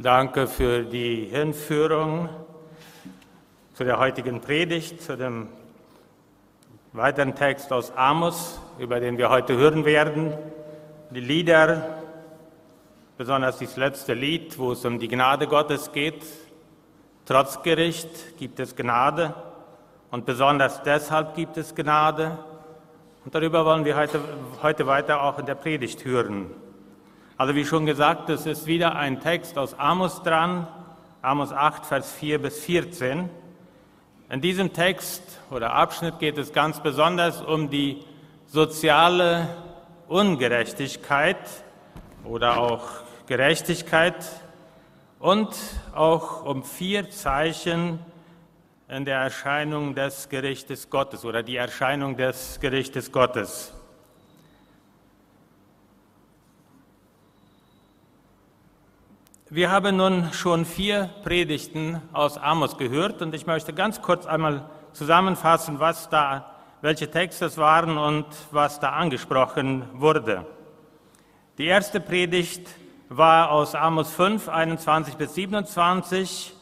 Danke für die Hinführung zu der heutigen Predigt, zu dem weiteren Text aus Amos, über den wir heute hören werden. Die Lieder, besonders das letzte Lied, wo es um die Gnade Gottes geht. Trotz Gericht gibt es Gnade und besonders deshalb gibt es Gnade. Und darüber wollen wir heute, heute weiter auch in der Predigt hören. Also wie schon gesagt, es ist wieder ein Text aus Amos dran, Amos 8, Vers 4 bis 14. In diesem Text oder Abschnitt geht es ganz besonders um die soziale Ungerechtigkeit oder auch Gerechtigkeit und auch um vier Zeichen in der Erscheinung des Gerichtes Gottes oder die Erscheinung des Gerichtes Gottes. Wir haben nun schon vier Predigten aus Amos gehört und ich möchte ganz kurz einmal zusammenfassen, was da, welche Texte es waren und was da angesprochen wurde. Die erste Predigt war aus Amos 5, 21 bis 27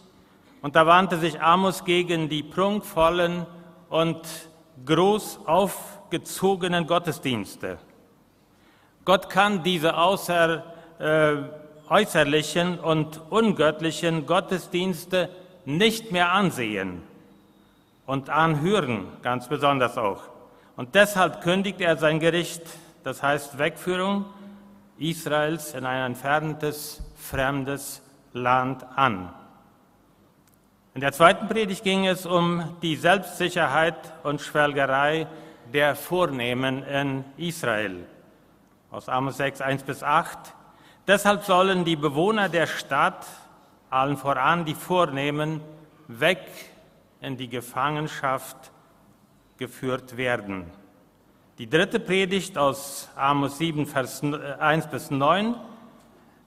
und da wandte sich Amos gegen die prunkvollen und groß aufgezogenen Gottesdienste. Gott kann diese außer äh, äußerlichen und ungöttlichen Gottesdienste nicht mehr ansehen und anhören, ganz besonders auch. Und deshalb kündigt er sein Gericht, das heißt Wegführung Israels in ein entferntes, fremdes Land an. In der zweiten Predigt ging es um die Selbstsicherheit und Schwelgerei der Vornehmen in Israel. Aus Amos 6, 1 bis 8 Deshalb sollen die Bewohner der Stadt, allen voran die Vornehmen, weg in die Gefangenschaft geführt werden. Die dritte Predigt aus Amos 7, Vers 1 bis 9,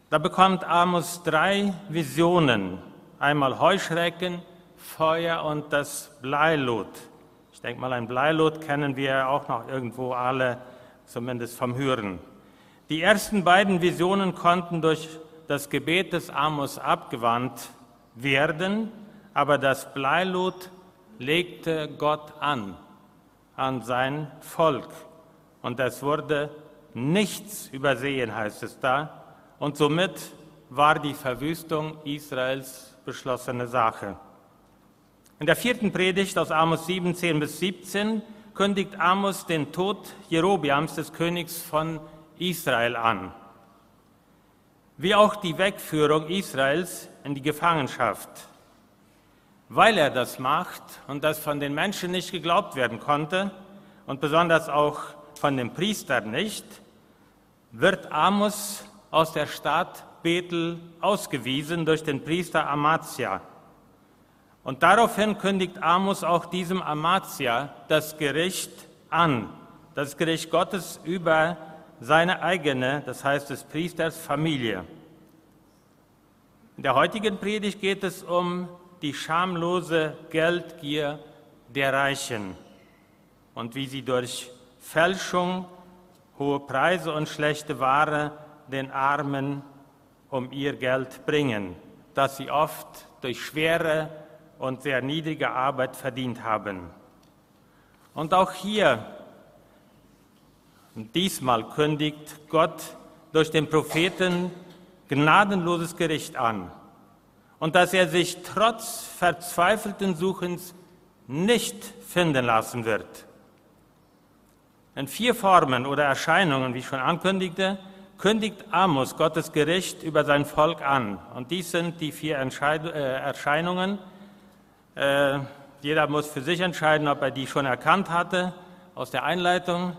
da bekommt Amos drei Visionen. Einmal Heuschrecken, Feuer und das Bleilot. Ich denke mal, ein Bleilot kennen wir auch noch irgendwo alle, zumindest vom Hören. Die ersten beiden Visionen konnten durch das Gebet des Amos abgewandt werden, aber das Bleilot legte Gott an, an sein Volk. Und es wurde nichts übersehen, heißt es da. Und somit war die Verwüstung Israels beschlossene Sache. In der vierten Predigt aus Amos 17 bis 17 kündigt Amos den Tod Jerobiams, des Königs von Israel an, wie auch die Wegführung Israels in die Gefangenschaft. Weil er das macht und das von den Menschen nicht geglaubt werden konnte und besonders auch von den Priestern nicht, wird Amos aus der Stadt Bethel ausgewiesen durch den Priester Amazia. Und daraufhin kündigt Amos auch diesem Amazia das Gericht an, das Gericht Gottes über seine eigene, das heißt des Priesters Familie. In der heutigen Predigt geht es um die schamlose Geldgier der Reichen und wie sie durch Fälschung, hohe Preise und schlechte Ware den Armen um ihr Geld bringen, das sie oft durch schwere und sehr niedrige Arbeit verdient haben. Und auch hier und diesmal kündigt Gott durch den Propheten gnadenloses Gericht an und dass er sich trotz verzweifelten Suchens nicht finden lassen wird. In vier Formen oder Erscheinungen, wie ich schon ankündigte, kündigt Amos Gottes Gericht über sein Volk an. Und dies sind die vier äh, Erscheinungen. Äh, jeder muss für sich entscheiden, ob er die schon erkannt hatte aus der Einleitung.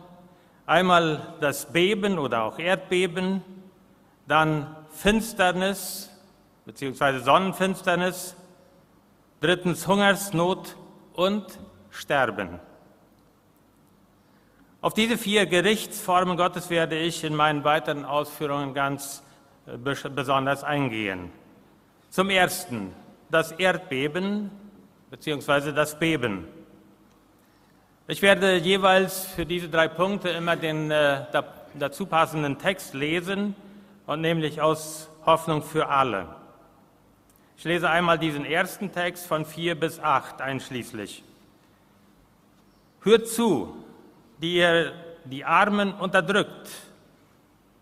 Einmal das Beben oder auch Erdbeben, dann Finsternis bzw. Sonnenfinsternis, drittens Hungersnot und Sterben. Auf diese vier Gerichtsformen Gottes werde ich in meinen weiteren Ausführungen ganz äh, besonders eingehen. Zum Ersten das Erdbeben bzw. das Beben. Ich werde jeweils für diese drei Punkte immer den äh, dazu passenden Text lesen und nämlich aus Hoffnung für alle. Ich lese einmal diesen ersten Text von 4 bis 8 einschließlich. Hört zu, die ihr die Armen unterdrückt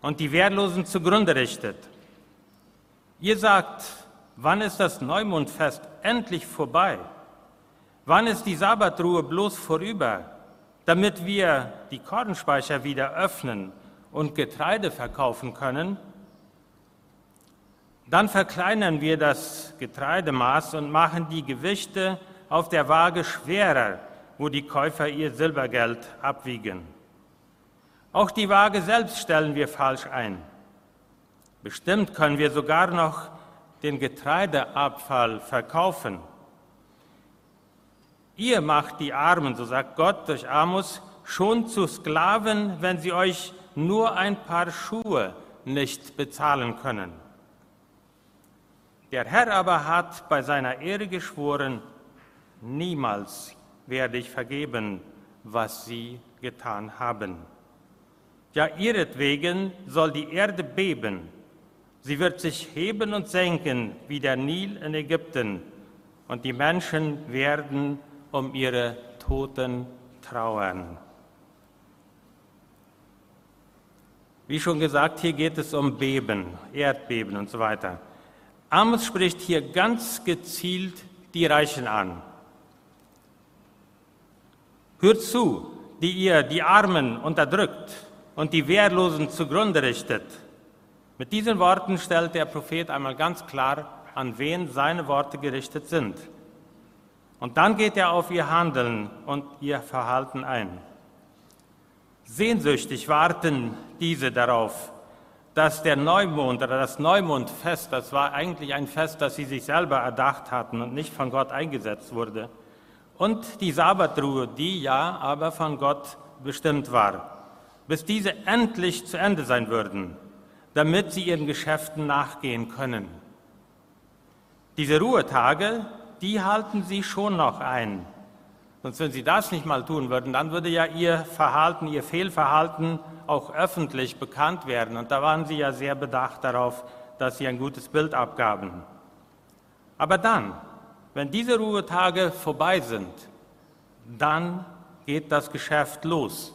und die Wehrlosen zugrunde richtet. Ihr sagt, wann ist das Neumondfest endlich vorbei? Wann ist die Sabbatruhe bloß vorüber, damit wir die Kornspeicher wieder öffnen und Getreide verkaufen können? Dann verkleinern wir das Getreidemaß und machen die Gewichte auf der Waage schwerer, wo die Käufer ihr Silbergeld abwiegen. Auch die Waage selbst stellen wir falsch ein. Bestimmt können wir sogar noch den Getreideabfall verkaufen. Ihr macht die Armen, so sagt Gott durch Amos, schon zu Sklaven, wenn sie euch nur ein paar Schuhe nicht bezahlen können. Der Herr aber hat bei seiner Ehre geschworen, niemals werde ich vergeben, was sie getan haben. Ja, ihretwegen soll die Erde beben. Sie wird sich heben und senken wie der Nil in Ägypten, und die Menschen werden um ihre Toten trauern. Wie schon gesagt, hier geht es um Beben, Erdbeben und so weiter. Amos spricht hier ganz gezielt die Reichen an. Hört zu, die ihr die Armen unterdrückt und die Wehrlosen zugrunde richtet. Mit diesen Worten stellt der Prophet einmal ganz klar, an wen seine Worte gerichtet sind. Und dann geht er auf ihr Handeln und ihr Verhalten ein. Sehnsüchtig warten diese darauf, dass der Neumond oder das Neumondfest, das war eigentlich ein Fest, das sie sich selber erdacht hatten und nicht von Gott eingesetzt wurde, und die Sabbatruhe, die ja aber von Gott bestimmt war, bis diese endlich zu Ende sein würden, damit sie ihren Geschäften nachgehen können. Diese Ruhetage, die halten sie schon noch ein. Sonst, wenn sie das nicht mal tun würden, dann würde ja ihr Verhalten, ihr Fehlverhalten auch öffentlich bekannt werden. Und da waren sie ja sehr bedacht darauf, dass sie ein gutes Bild abgaben. Aber dann, wenn diese Ruhetage vorbei sind, dann geht das Geschäft los.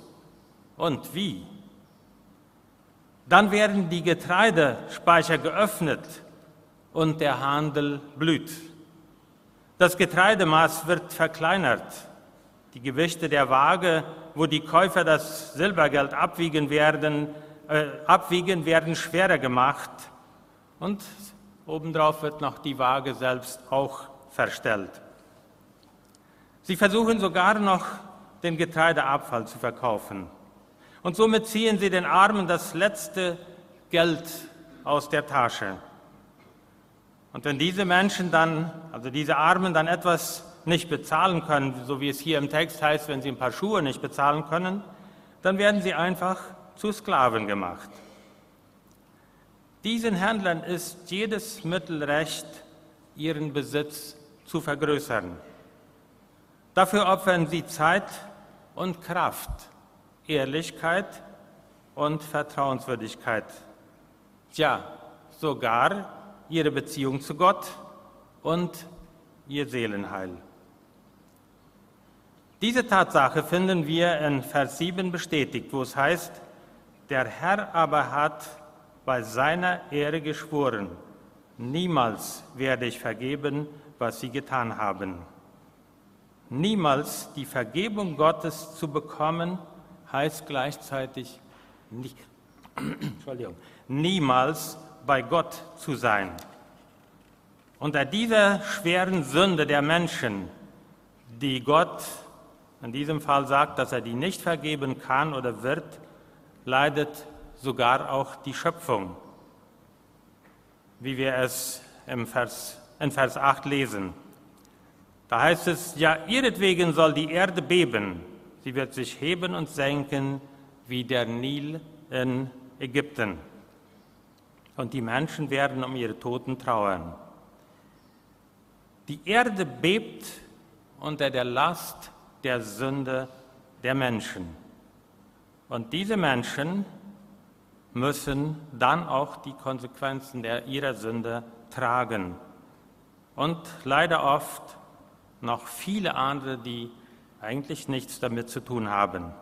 Und wie? Dann werden die Getreidespeicher geöffnet und der Handel blüht. Das Getreidemaß wird verkleinert die Gewichte der Waage, wo die Käufer das Silbergeld abwiegen werden, äh, abwiegen, werden schwerer gemacht. Und obendrauf wird noch die Waage selbst auch verstellt. Sie versuchen sogar noch den Getreideabfall zu verkaufen. Und somit ziehen sie den Armen das letzte Geld aus der Tasche. Und wenn diese Menschen dann, also diese Armen dann etwas nicht bezahlen können, so wie es hier im Text heißt, wenn sie ein paar Schuhe nicht bezahlen können, dann werden sie einfach zu Sklaven gemacht. Diesen Händlern ist jedes Mittel recht, ihren Besitz zu vergrößern. Dafür opfern sie Zeit und Kraft, Ehrlichkeit und Vertrauenswürdigkeit. Ja, sogar ihre Beziehung zu Gott und ihr Seelenheil. Diese Tatsache finden wir in Vers 7 bestätigt, wo es heißt, der Herr aber hat bei seiner Ehre geschworen, niemals werde ich vergeben, was sie getan haben. Niemals die Vergebung Gottes zu bekommen, heißt gleichzeitig nicht, niemals bei Gott zu sein. Unter dieser schweren Sünde der Menschen, die Gott in diesem Fall sagt, dass er die nicht vergeben kann oder wird, leidet sogar auch die Schöpfung, wie wir es im Vers, in Vers 8 lesen. Da heißt es, ja, ihretwegen soll die Erde beben, sie wird sich heben und senken wie der Nil in Ägypten. Und die Menschen werden um ihre Toten trauern. Die Erde bebt unter der Last der Sünde der Menschen. Und diese Menschen müssen dann auch die Konsequenzen der, ihrer Sünde tragen. und leider oft noch viele andere, die eigentlich nichts damit zu tun haben.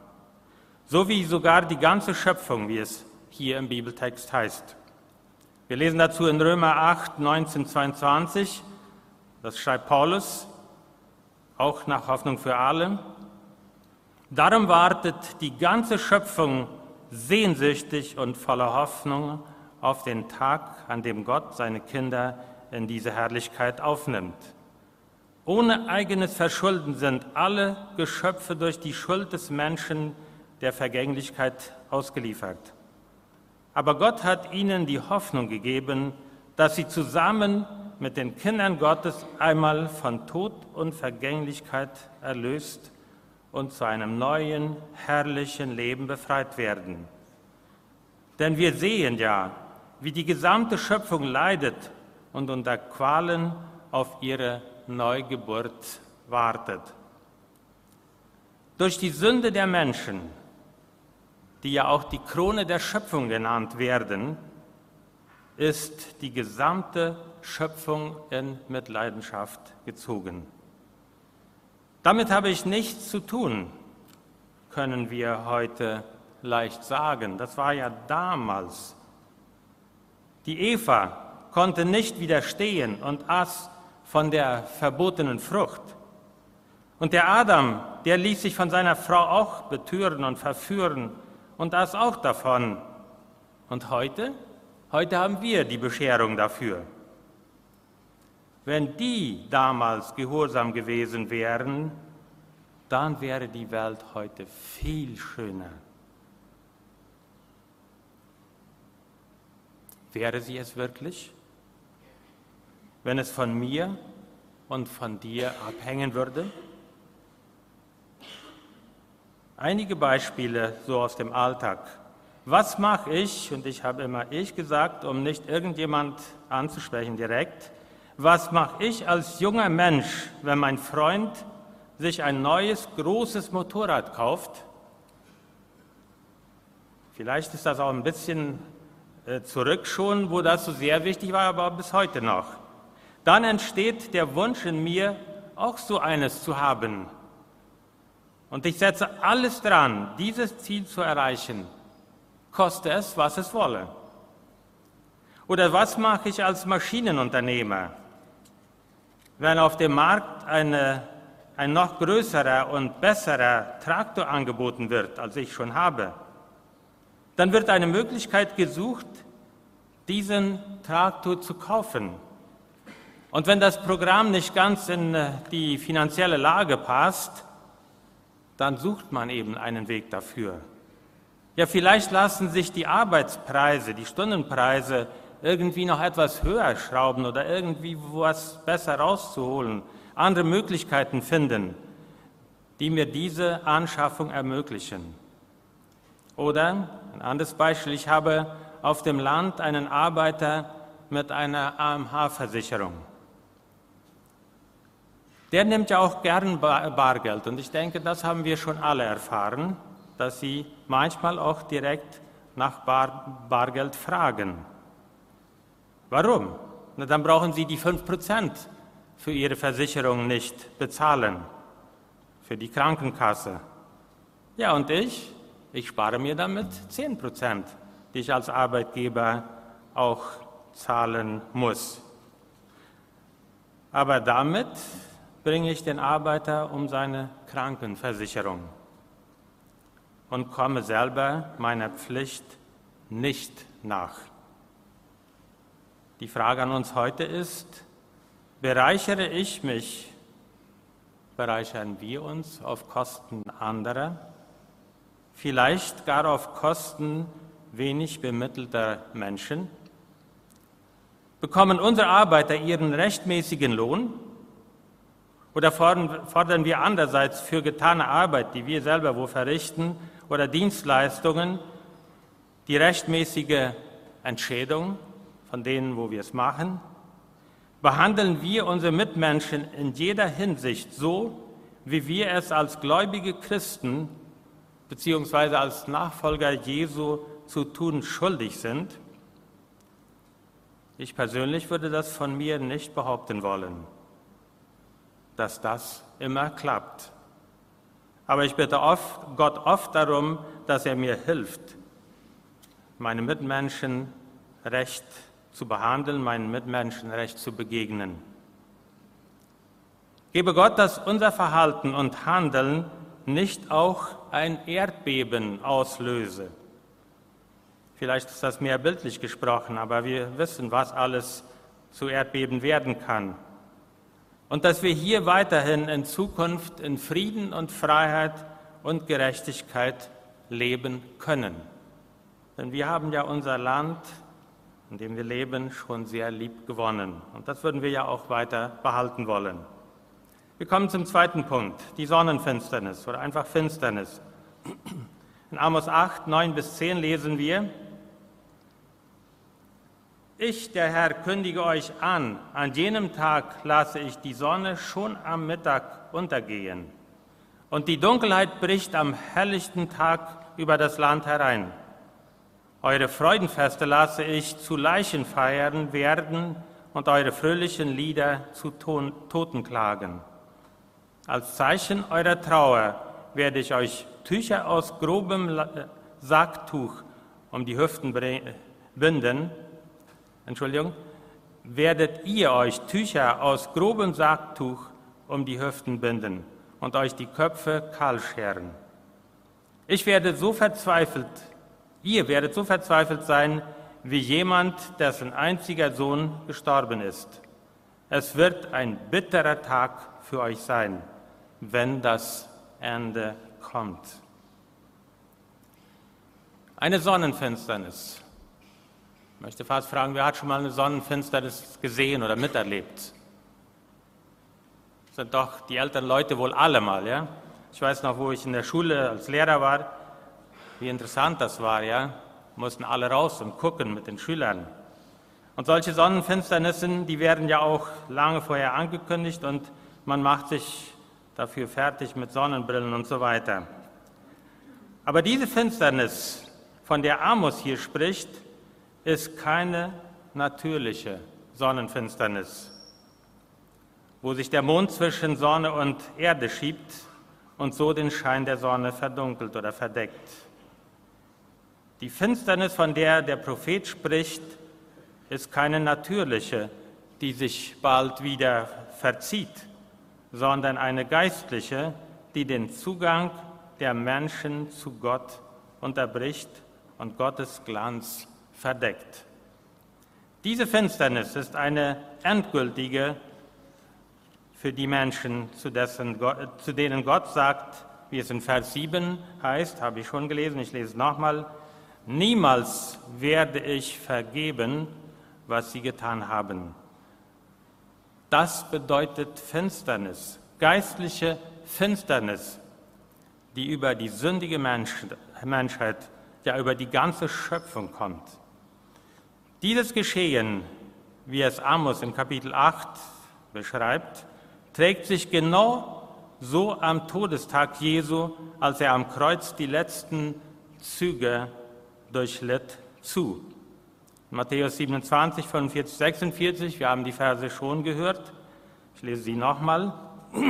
So wie sogar die ganze Schöpfung, wie es hier im Bibeltext heißt. Wir lesen dazu in Römer 8, 19, 22, das schreibt Paulus, auch nach Hoffnung für alle. Darum wartet die ganze Schöpfung sehnsüchtig und voller Hoffnung auf den Tag, an dem Gott seine Kinder in diese Herrlichkeit aufnimmt. Ohne eigenes Verschulden sind alle Geschöpfe durch die Schuld des Menschen der Vergänglichkeit ausgeliefert. Aber Gott hat ihnen die Hoffnung gegeben, dass sie zusammen mit den Kindern Gottes einmal von Tod und Vergänglichkeit erlöst und zu einem neuen, herrlichen Leben befreit werden. Denn wir sehen ja, wie die gesamte Schöpfung leidet und unter Qualen auf ihre Neugeburt wartet. Durch die Sünde der Menschen, die ja auch die Krone der Schöpfung genannt werden, ist die gesamte Schöpfung in Mitleidenschaft gezogen. Damit habe ich nichts zu tun, können wir heute leicht sagen. Das war ja damals. Die Eva konnte nicht widerstehen und aß von der verbotenen Frucht. Und der Adam, der ließ sich von seiner Frau auch betüren und verführen und aß auch davon. Und heute? Heute haben wir die Bescherung dafür. Wenn die damals gehorsam gewesen wären, dann wäre die Welt heute viel schöner. Wäre sie es wirklich? wenn es von mir und von dir abhängen würde? Einige Beispiele so aus dem Alltag. Was mache ich, und ich habe immer ich gesagt, um nicht irgendjemand anzusprechen direkt, was mache ich als junger Mensch, wenn mein Freund sich ein neues, großes Motorrad kauft? Vielleicht ist das auch ein bisschen äh, zurück schon, wo das so sehr wichtig war, aber bis heute noch dann entsteht der Wunsch in mir, auch so eines zu haben. Und ich setze alles dran, dieses Ziel zu erreichen, koste es, was es wolle. Oder was mache ich als Maschinenunternehmer? Wenn auf dem Markt eine, ein noch größerer und besserer Traktor angeboten wird, als ich schon habe, dann wird eine Möglichkeit gesucht, diesen Traktor zu kaufen. Und wenn das Programm nicht ganz in äh, die finanzielle Lage passt, dann sucht man eben einen Weg dafür. Ja, vielleicht lassen sich die Arbeitspreise, die Stundenpreise irgendwie noch etwas höher schrauben oder irgendwie was besser rauszuholen, andere Möglichkeiten finden, die mir diese Anschaffung ermöglichen. Oder ein anderes Beispiel, ich habe auf dem Land einen Arbeiter mit einer AMH-Versicherung der nimmt ja auch gern Bargeld. Und ich denke, das haben wir schon alle erfahren, dass sie manchmal auch direkt nach Bar, Bargeld fragen. Warum? Na, dann brauchen sie die 5% für ihre Versicherung nicht bezahlen, für die Krankenkasse. Ja, und ich? Ich spare mir damit 10%, die ich als Arbeitgeber auch zahlen muss. Aber damit bringe ich den Arbeiter um seine Krankenversicherung und komme selber meiner Pflicht nicht nach. Die Frage an uns heute ist, bereichere ich mich, bereichern wir uns auf Kosten anderer, vielleicht gar auf Kosten wenig bemittelter Menschen? Bekommen unsere Arbeiter ihren rechtmäßigen Lohn? Oder fordern wir andererseits für getane Arbeit, die wir selber wo verrichten, oder Dienstleistungen, die rechtmäßige Entschädigung von denen, wo wir es machen? Behandeln wir unsere Mitmenschen in jeder Hinsicht so, wie wir es als gläubige Christen bzw. als Nachfolger Jesu zu tun schuldig sind? Ich persönlich würde das von mir nicht behaupten wollen, dass das immer klappt. Aber ich bitte oft, Gott oft darum, dass er mir hilft, meine Mitmenschen recht zu behandeln, meinen Mitmenschen recht zu begegnen. Gebe Gott, dass unser Verhalten und Handeln nicht auch ein Erdbeben auslöse. Vielleicht ist das mehr bildlich gesprochen, aber wir wissen, was alles zu Erdbeben werden kann. Und dass wir hier weiterhin in Zukunft in Frieden und Freiheit und Gerechtigkeit leben können. Denn wir haben ja unser Land, in dem wir leben, schon sehr lieb gewonnen. Und das würden wir ja auch weiter behalten wollen. Wir kommen zum zweiten Punkt, die Sonnenfinsternis oder einfach Finsternis. In Amos 8, 9 bis 10 lesen wir, ich, der Herr, kündige euch an, an jenem Tag lasse ich die Sonne schon am Mittag untergehen, und die Dunkelheit bricht am helllichten Tag über das Land herein. Eure Freudenfeste lasse ich zu Leichenfeiern werden und eure fröhlichen Lieder zu Totenklagen. Als Zeichen eurer Trauer werde ich euch Tücher aus grobem Sacktuch um die Hüften binden. Entschuldigung, werdet ihr euch Tücher aus grobem Sacktuch um die Hüften binden und euch die Köpfe kahl scheren. Ich werde so verzweifelt Ihr werdet so verzweifelt sein wie jemand, dessen einziger Sohn gestorben ist. Es wird ein bitterer Tag für euch sein, wenn das Ende kommt. Eine Sonnenfinsternis. Ich möchte fast fragen, wer hat schon mal eine Sonnenfinsternis gesehen oder miterlebt? Das sind doch die älteren Leute wohl alle mal, ja? Ich weiß noch, wo ich in der Schule als Lehrer war, wie interessant das war, ja. Mussten alle raus und gucken mit den Schülern. Und solche Sonnenfinsternissen, die werden ja auch lange vorher angekündigt und man macht sich dafür fertig mit Sonnenbrillen und so weiter. Aber diese Finsternis, von der Amos hier spricht, ist keine natürliche Sonnenfinsternis, wo sich der Mond zwischen Sonne und Erde schiebt und so den Schein der Sonne verdunkelt oder verdeckt. Die Finsternis, von der der Prophet spricht, ist keine natürliche, die sich bald wieder verzieht, sondern eine geistliche, die den Zugang der Menschen zu Gott unterbricht und Gottes Glanz verdeckt. Diese Finsternis ist eine endgültige für die Menschen, zu, dessen, zu denen Gott sagt, wie es in Vers 7 heißt, habe ich schon gelesen, ich lese es nochmal, Niemals werde ich vergeben, was sie getan haben. Das bedeutet Finsternis, geistliche Finsternis, die über die sündige Menschheit, ja über die ganze Schöpfung kommt. Dieses Geschehen, wie es Amos in Kapitel 8 beschreibt, trägt sich genau so am Todestag Jesu, als er am Kreuz die letzten Züge durchlitt, zu. Matthäus 27, 45, 46, wir haben die Verse schon gehört. Ich lese sie nochmal.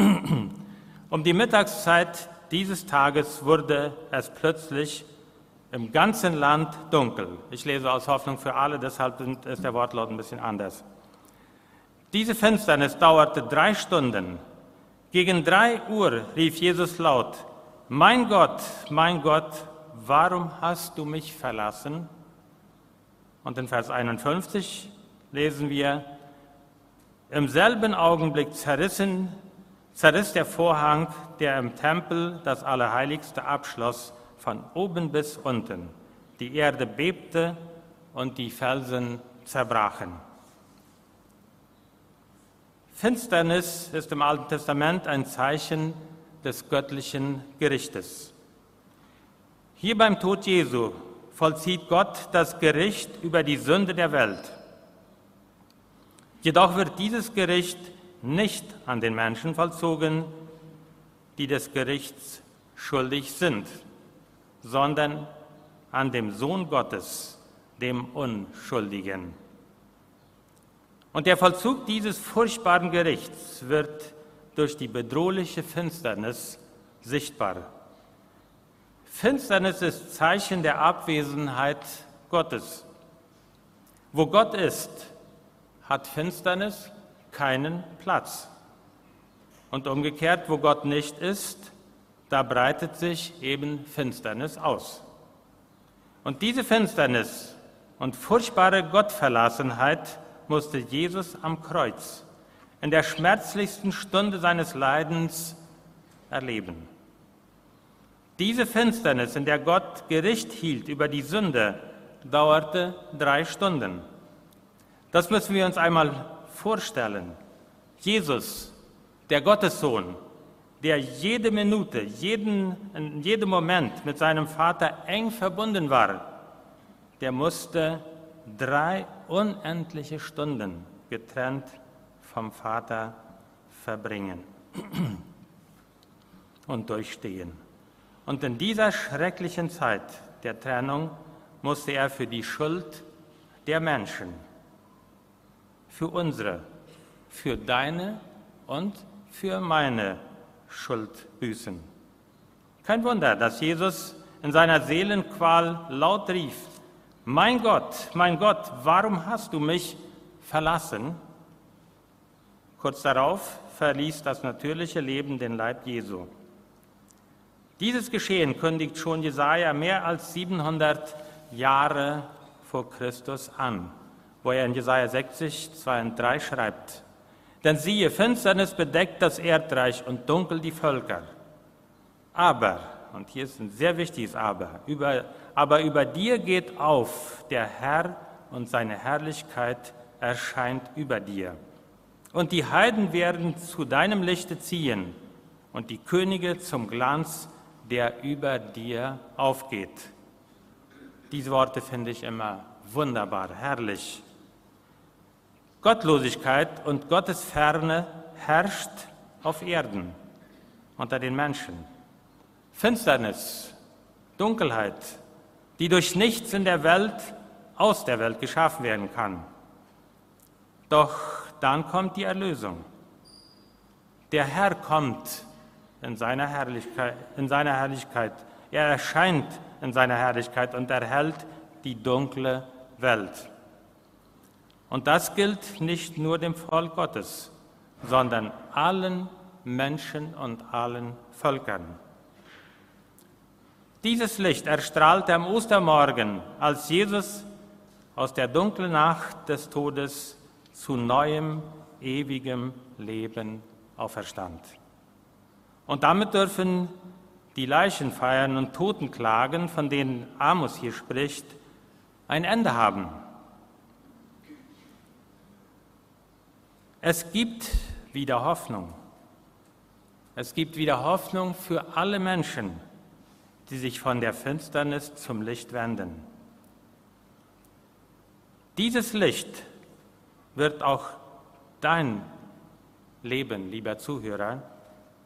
Um die Mittagszeit dieses Tages wurde es plötzlich im ganzen Land dunkel. Ich lese aus Hoffnung für alle, deshalb ist der Wortlaut ein bisschen anders. Diese Finsternis dauerte drei Stunden. Gegen drei Uhr rief Jesus laut, Mein Gott, mein Gott, warum hast du mich verlassen? Und in Vers 51 lesen wir, im selben Augenblick zerrissen, zerriss der Vorhang, der im Tempel das Allerheiligste abschloss, von oben bis unten. Die Erde bebte und die Felsen zerbrachen. Finsternis ist im Alten Testament ein Zeichen des göttlichen Gerichtes. Hier beim Tod Jesu vollzieht Gott das Gericht über die Sünde der Welt. Jedoch wird dieses Gericht nicht an den Menschen vollzogen, die des Gerichts schuldig sind, sondern an dem Sohn Gottes, dem Unschuldigen. Und der Vollzug dieses furchtbaren Gerichts wird durch die bedrohliche Finsternis sichtbar. Finsternis ist Zeichen der Abwesenheit Gottes. Wo Gott ist, hat Finsternis keinen Platz. Und umgekehrt, wo Gott nicht ist, da breitet sich eben Finsternis aus. Und diese Finsternis und furchtbare Gottverlassenheit musste Jesus am Kreuz in der schmerzlichsten Stunde seines Leidens erleben. Diese Finsternis, in der Gott Gericht hielt über die Sünde, dauerte drei Stunden. Das müssen wir uns einmal vorstellen. Jesus, der Gottessohn, der jede Minute, jeden, in jedem Moment mit seinem Vater eng verbunden war, der musste drei unendliche Stunden getrennt vom Vater verbringen und durchstehen. Und in dieser schrecklichen Zeit der Trennung musste er für die Schuld der Menschen, für unsere, für deine und für meine Schuld büßen. Kein Wunder, dass Jesus in seiner Seelenqual laut rief, mein Gott, mein Gott, warum hast du mich verlassen? Kurz darauf verließ das natürliche Leben den Leib Jesu. Dieses Geschehen kündigt schon Jesaja mehr als 700 Jahre vor Christus an, wo er in Jesaja 60, 2 und 3 schreibt: Denn siehe, Finsternis bedeckt das Erdreich und dunkel die Völker. Aber, und hier ist ein sehr wichtiges Aber, über aber über dir geht auf, der Herr und seine Herrlichkeit erscheint über dir. Und die Heiden werden zu deinem Lichte ziehen und die Könige zum Glanz, der über dir aufgeht. Diese Worte finde ich immer wunderbar, herrlich. Gottlosigkeit und Gottes Ferne herrscht auf Erden unter den Menschen. Finsternis, Dunkelheit, die durch nichts in der Welt aus der Welt geschaffen werden kann. Doch dann kommt die Erlösung. Der Herr kommt in seiner Herrlichkeit, in seiner Herrlichkeit. Er erscheint in seiner Herrlichkeit und erhält die dunkle Welt. Und das gilt nicht nur dem Volk Gottes, sondern allen Menschen und allen Völkern. Dieses Licht erstrahlte am Ostermorgen, als Jesus aus der dunklen Nacht des Todes zu neuem, ewigem Leben auferstand. Und damit dürfen die Leichenfeiern und Totenklagen, von denen Amos hier spricht, ein Ende haben. Es gibt wieder Hoffnung. Es gibt wieder Hoffnung für alle Menschen die sich von der Finsternis zum Licht wenden. Dieses Licht wird auch dein Leben, lieber Zuhörer,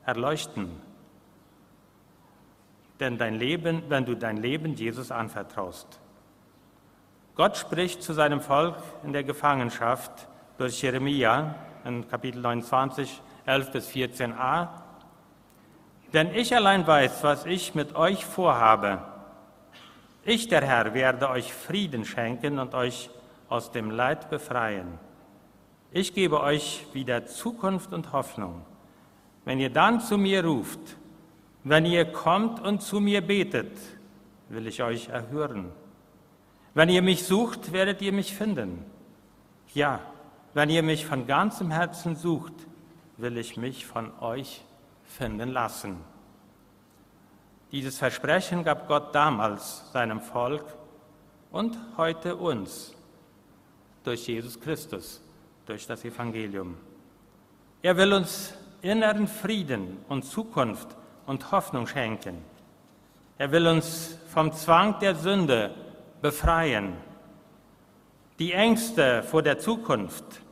erleuchten. Denn dein Leben, wenn du dein Leben Jesus anvertraust. Gott spricht zu seinem Volk in der Gefangenschaft durch Jeremia in Kapitel 29, 11 bis 14a denn ich allein weiß, was ich mit euch vorhabe. Ich, der Herr, werde euch Frieden schenken und euch aus dem Leid befreien. Ich gebe euch wieder Zukunft und Hoffnung. Wenn ihr dann zu mir ruft, wenn ihr kommt und zu mir betet, will ich euch erhören. Wenn ihr mich sucht, werdet ihr mich finden. Ja, wenn ihr mich von ganzem Herzen sucht, will ich mich von euch finden lassen. Dieses Versprechen gab Gott damals seinem Volk und heute uns durch Jesus Christus, durch das Evangelium. Er will uns inneren Frieden und Zukunft und Hoffnung schenken. Er will uns vom Zwang der Sünde befreien. Die Ängste vor der Zukunft,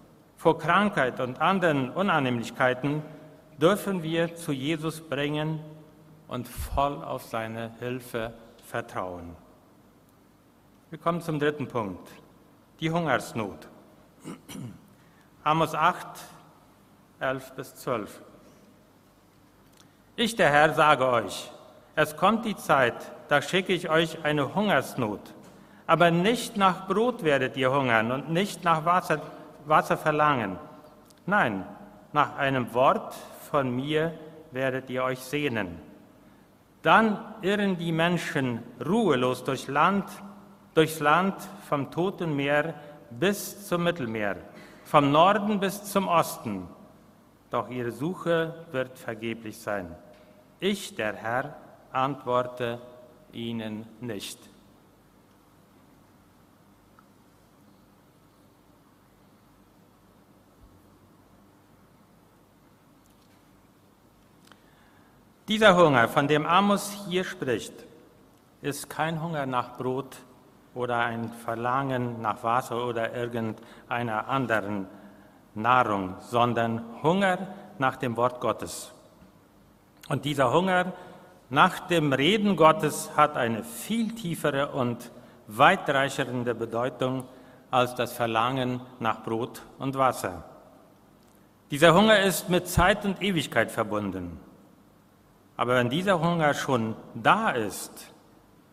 vor Krankheit und anderen Unannehmlichkeiten dürfen wir zu Jesus bringen und voll auf seine Hilfe vertrauen. Wir kommen zum dritten Punkt, die Hungersnot. Amos 8, 11 bis 12. Ich, der Herr, sage euch, es kommt die Zeit, da schicke ich euch eine Hungersnot. Aber nicht nach Brot werdet ihr hungern und nicht nach Wasser, Wasser verlangen. Nein, nach einem Wort von mir werdet ihr euch sehnen. Dann irren die Menschen ruhelos durch Land, durchs Land vom Toten Meer bis zum Mittelmeer, vom Norden bis zum Osten. Doch ihre Suche wird vergeblich sein. Ich, der Herr, antworte ihnen nicht. Dieser Hunger, von dem Amos hier spricht, ist kein Hunger nach Brot oder ein Verlangen nach Wasser oder irgendeiner anderen Nahrung, sondern Hunger nach dem Wort Gottes. Und dieser Hunger nach dem Reden Gottes hat eine viel tiefere und weitreichende Bedeutung als das Verlangen nach Brot und Wasser. Dieser Hunger ist mit Zeit und Ewigkeit verbunden. Aber wenn dieser Hunger schon da ist,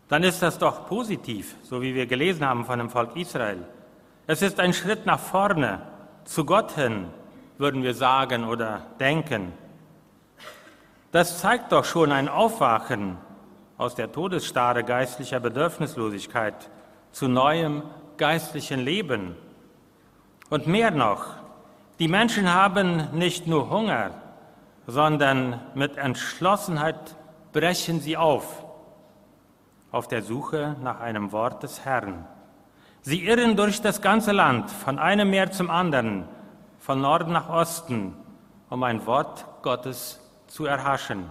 dann ist das doch positiv, so wie wir gelesen haben von dem Volk Israel. Es ist ein Schritt nach vorne, zu Gott hin, würden wir sagen oder denken. Das zeigt doch schon ein Aufwachen aus der Todesstarre geistlicher Bedürfnislosigkeit zu neuem geistlichen Leben. Und mehr noch, die Menschen haben nicht nur Hunger, sondern mit Entschlossenheit brechen sie auf auf der Suche nach einem Wort des Herrn. Sie irren durch das ganze Land, von einem Meer zum anderen, von Norden nach Osten, um ein Wort Gottes zu erhaschen.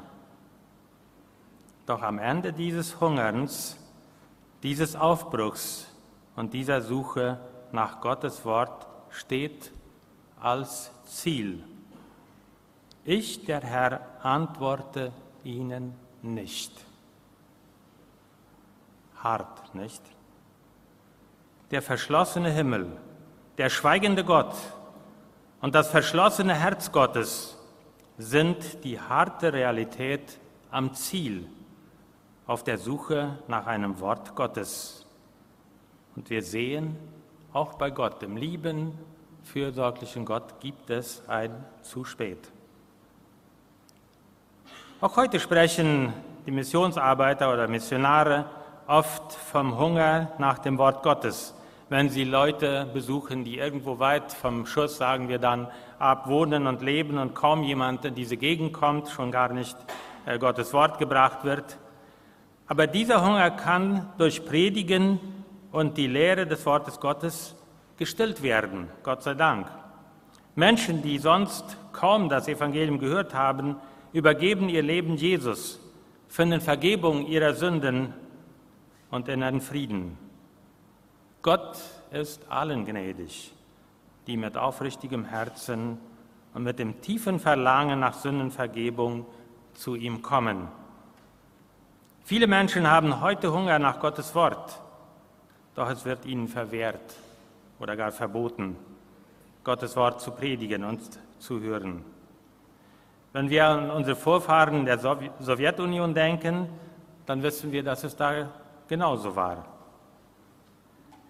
Doch am Ende dieses Hungerns, dieses Aufbruchs und dieser Suche nach Gottes Wort steht als Ziel. Ich, der Herr, antworte ihnen nicht hart, nicht? Der verschlossene Himmel, der schweigende Gott und das verschlossene Herz Gottes sind die harte Realität am Ziel auf der Suche nach einem Wort Gottes. Und wir sehen, auch bei Gott, dem lieben, fürsorglichen Gott, gibt es ein zu spät. Auch heute sprechen die Missionsarbeiter oder Missionare oft vom Hunger nach dem Wort Gottes. Wenn Sie Leute besuchen, die irgendwo weit vom Schuss, sagen wir dann, abwohnen und leben und kaum jemand in diese Gegend kommt, schon gar nicht äh, Gottes Wort gebracht wird. Aber dieser Hunger kann durch Predigen und die Lehre des Wortes Gottes gestillt werden, Gott sei Dank. Menschen, die sonst kaum das Evangelium gehört haben, übergeben ihr Leben Jesus, finden Vergebung ihrer Sünden und in einen Frieden. Gott ist allen gnädig, die mit aufrichtigem Herzen und mit dem tiefen Verlangen nach Sündenvergebung zu ihm kommen. Viele Menschen haben heute Hunger nach Gottes Wort, doch es wird ihnen verwehrt oder gar verboten, Gottes Wort zu predigen und zu hören. Wenn wir an unsere Vorfahren der Sowjetunion denken, dann wissen wir, dass es da genauso war.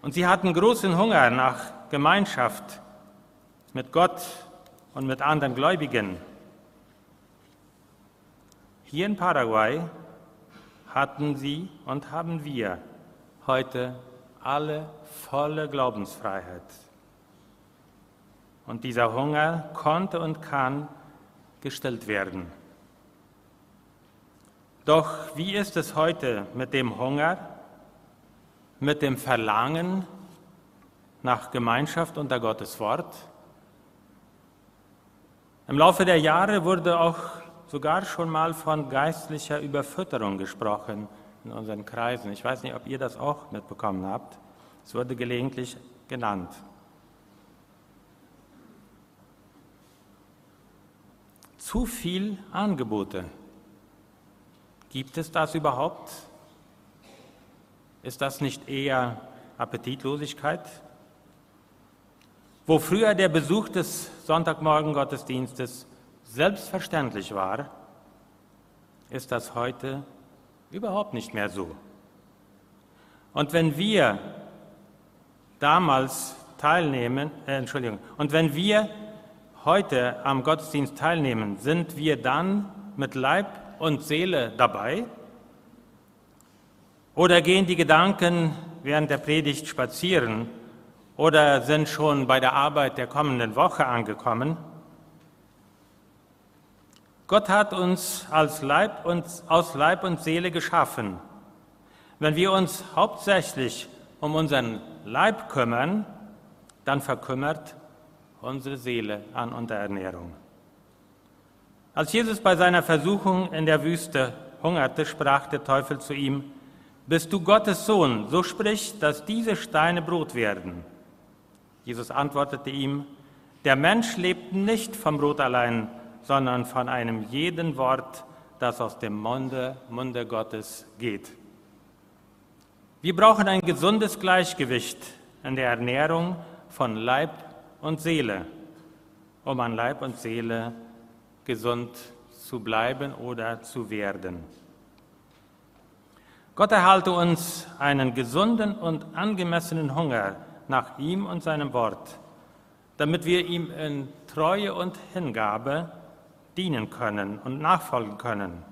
Und sie hatten großen Hunger nach Gemeinschaft mit Gott und mit anderen Gläubigen. Hier in Paraguay hatten sie und haben wir heute alle volle Glaubensfreiheit. Und dieser Hunger konnte und kann gestillt werden. Doch wie ist es heute mit dem Hunger, mit dem Verlangen nach Gemeinschaft unter Gottes Wort? Im Laufe der Jahre wurde auch sogar schon mal von geistlicher Überfütterung gesprochen in unseren Kreisen. Ich weiß nicht, ob ihr das auch mitbekommen habt. Es wurde gelegentlich genannt. Zu viel Angebote Gibt es das überhaupt? Ist das nicht eher Appetitlosigkeit? Wo früher der Besuch des Sonntagmorgen-Gottesdienstes selbstverständlich war, ist das heute überhaupt nicht mehr so. Und wenn wir damals teilnehmen, äh, Entschuldigung, und wenn wir heute am Gottesdienst teilnehmen, sind wir dann mit Leib und Seele dabei? Oder gehen die Gedanken während der Predigt spazieren oder sind schon bei der Arbeit der kommenden Woche angekommen? Gott hat uns als Leib und, aus Leib und Seele geschaffen. Wenn wir uns hauptsächlich um unseren Leib kümmern, dann verkümmert unsere Seele an Unterernährung. Als Jesus bei seiner Versuchung in der Wüste hungerte, sprach der Teufel zu ihm, Bist du Gottes Sohn, so sprich, dass diese Steine Brot werden. Jesus antwortete ihm, Der Mensch lebt nicht vom Brot allein, sondern von einem jeden Wort, das aus dem Munde, Munde Gottes geht. Wir brauchen ein gesundes Gleichgewicht in der Ernährung von Leib und Seele, um an Leib und Seele gesund zu bleiben oder zu werden. Gott erhalte uns einen gesunden und angemessenen Hunger nach ihm und seinem Wort, damit wir ihm in Treue und Hingabe dienen können und nachfolgen können.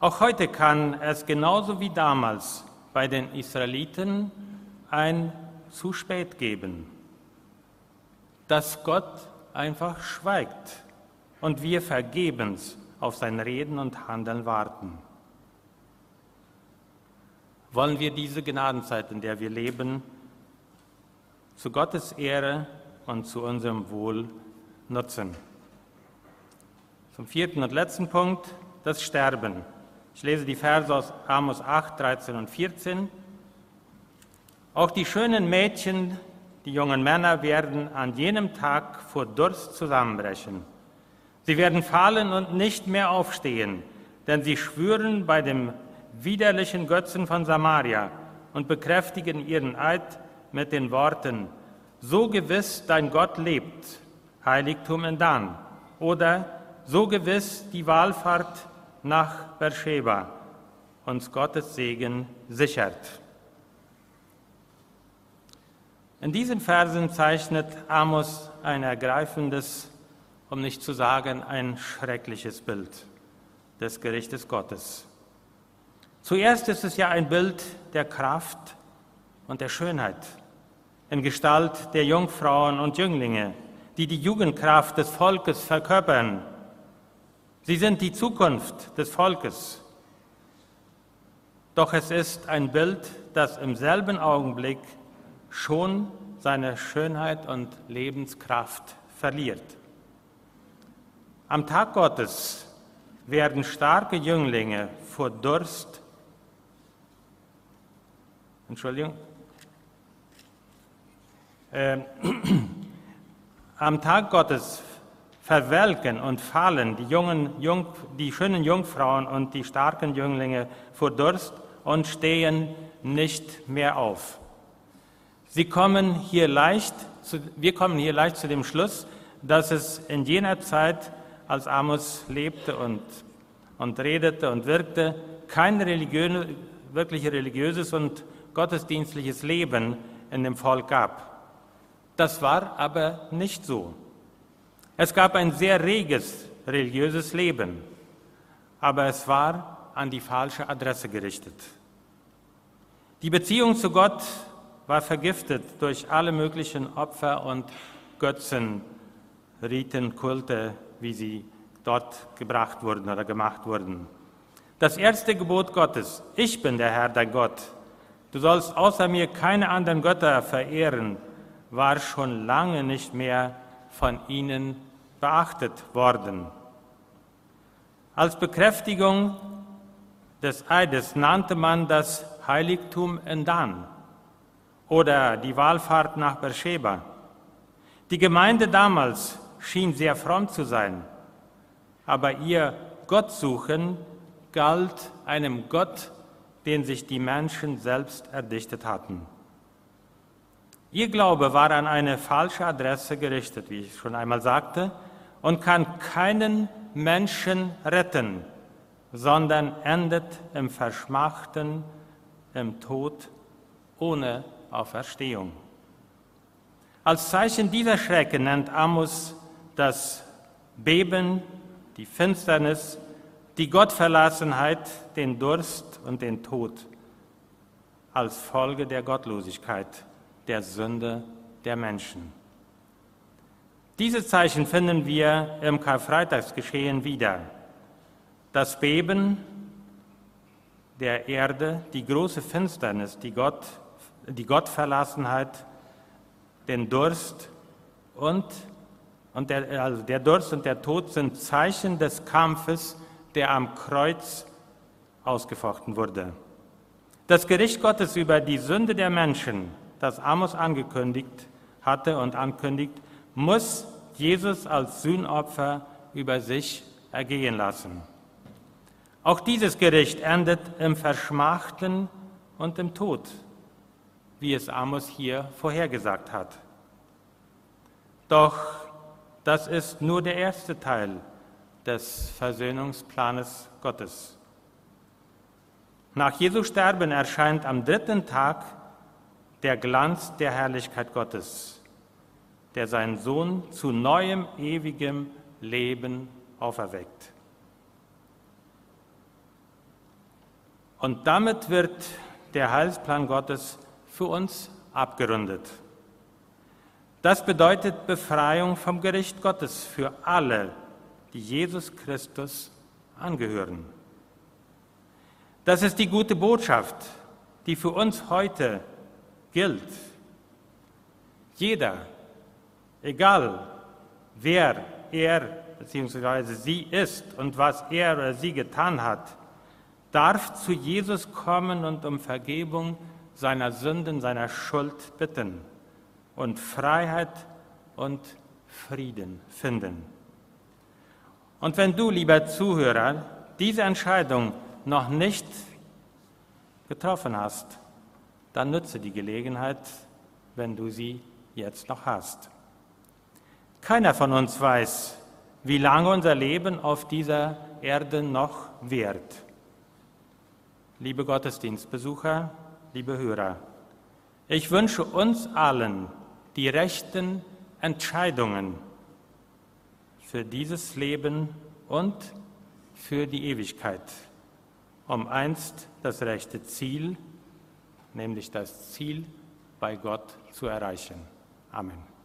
Auch heute kann es genauso wie damals bei den Israeliten ein zu spät geben, dass Gott einfach schweigt und wir vergebens auf sein Reden und Handeln warten. Wollen wir diese Gnadenzeit, in der wir leben, zu Gottes Ehre und zu unserem Wohl nutzen? Zum vierten und letzten Punkt, das Sterben. Ich lese die Verse aus Amos 8, 13 und 14. Auch die schönen Mädchen, die jungen Männer werden an jenem Tag vor Durst zusammenbrechen. Sie werden fallen und nicht mehr aufstehen, denn sie schwören bei dem widerlichen Götzen von Samaria und bekräftigen ihren Eid mit den Worten, so gewiss dein Gott lebt, Heiligtum in Dan, oder so gewiss die Wallfahrt nach Beersheba uns Gottes Segen sichert. In diesen Versen zeichnet Amos ein ergreifendes, um nicht zu sagen ein schreckliches Bild des Gerichtes Gottes. Zuerst ist es ja ein Bild der Kraft und der Schönheit in Gestalt der Jungfrauen und Jünglinge, die die Jugendkraft des Volkes verkörpern Sie sind die Zukunft des Volkes. Doch es ist ein Bild, das im selben Augenblick schon seine Schönheit und Lebenskraft verliert. Am Tag Gottes werden starke Jünglinge vor Durst, Entschuldigung, äh, am Tag Gottes verwelken und fallen die, jungen, Jung, die schönen Jungfrauen und die starken Jünglinge vor Durst und stehen nicht mehr auf. Sie kommen hier leicht zu, wir kommen hier leicht zu dem Schluss, dass es in jener Zeit, als Amos lebte und, und redete und wirkte, kein religiö wirklich religiöses und gottesdienstliches Leben in dem Volk gab. Das war aber nicht so. Es gab ein sehr reges religiöses Leben, aber es war an die falsche Adresse gerichtet. Die Beziehung zu Gott war vergiftet durch alle möglichen Opfer und Götzen, Riten, Kulte, wie sie dort gebracht wurden oder gemacht wurden. Das erste Gebot Gottes, ich bin der Herr, dein Gott, du sollst außer mir keine anderen Götter verehren, war schon lange nicht mehr von ihnen beachtet worden. Als Bekräftigung des Eides nannte man das Heiligtum in Dan oder die Wallfahrt nach Beersheba. Die Gemeinde damals schien sehr fromm zu sein, aber ihr Gottsuchen galt einem Gott, den sich die Menschen selbst erdichtet hatten. Ihr Glaube war an eine falsche Adresse gerichtet, wie ich schon einmal sagte, und kann keinen Menschen retten, sondern endet im Verschmachten, im Tod ohne Auferstehung. Als Zeichen dieser Schrecken nennt Amos das Beben, die Finsternis, die Gottverlassenheit, den Durst und den Tod als Folge der Gottlosigkeit, der Sünde der Menschen. Diese Zeichen finden wir im Karfreitagsgeschehen wieder. Das Beben der Erde, die große Finsternis, die, Gott, die Gottverlassenheit, den Durst und, und der, also der Durst und der Tod sind Zeichen des Kampfes, der am Kreuz ausgefochten wurde. Das Gericht Gottes über die Sünde der Menschen, das Amos angekündigt hatte und ankündigt, muss Jesus als Sühnopfer über sich ergehen lassen. Auch dieses Gericht endet im Verschmachten und im Tod, wie es Amos hier vorhergesagt hat. Doch das ist nur der erste Teil des Versöhnungsplanes Gottes. Nach Jesu Sterben erscheint am dritten Tag der Glanz der Herrlichkeit Gottes, der seinen Sohn zu neuem, ewigem Leben auferweckt. Und damit wird der Heilsplan Gottes für uns abgerundet. Das bedeutet Befreiung vom Gericht Gottes für alle, die Jesus Christus angehören. Das ist die gute Botschaft, die für uns heute gilt. Jeder, egal wer er bzw. sie ist und was er oder sie getan hat, darf zu Jesus kommen und um Vergebung seiner Sünden, seiner Schuld bitten und Freiheit und Frieden finden. Und wenn du, lieber Zuhörer, diese Entscheidung noch nicht getroffen hast, dann nütze die Gelegenheit, wenn du sie jetzt noch hast. Keiner von uns weiß, wie lange unser Leben auf dieser Erde noch währt. Liebe Gottesdienstbesucher, liebe Hörer, ich wünsche uns allen die rechten Entscheidungen für dieses Leben und für die Ewigkeit, um einst das rechte Ziel, nämlich das Ziel bei Gott zu erreichen. Amen.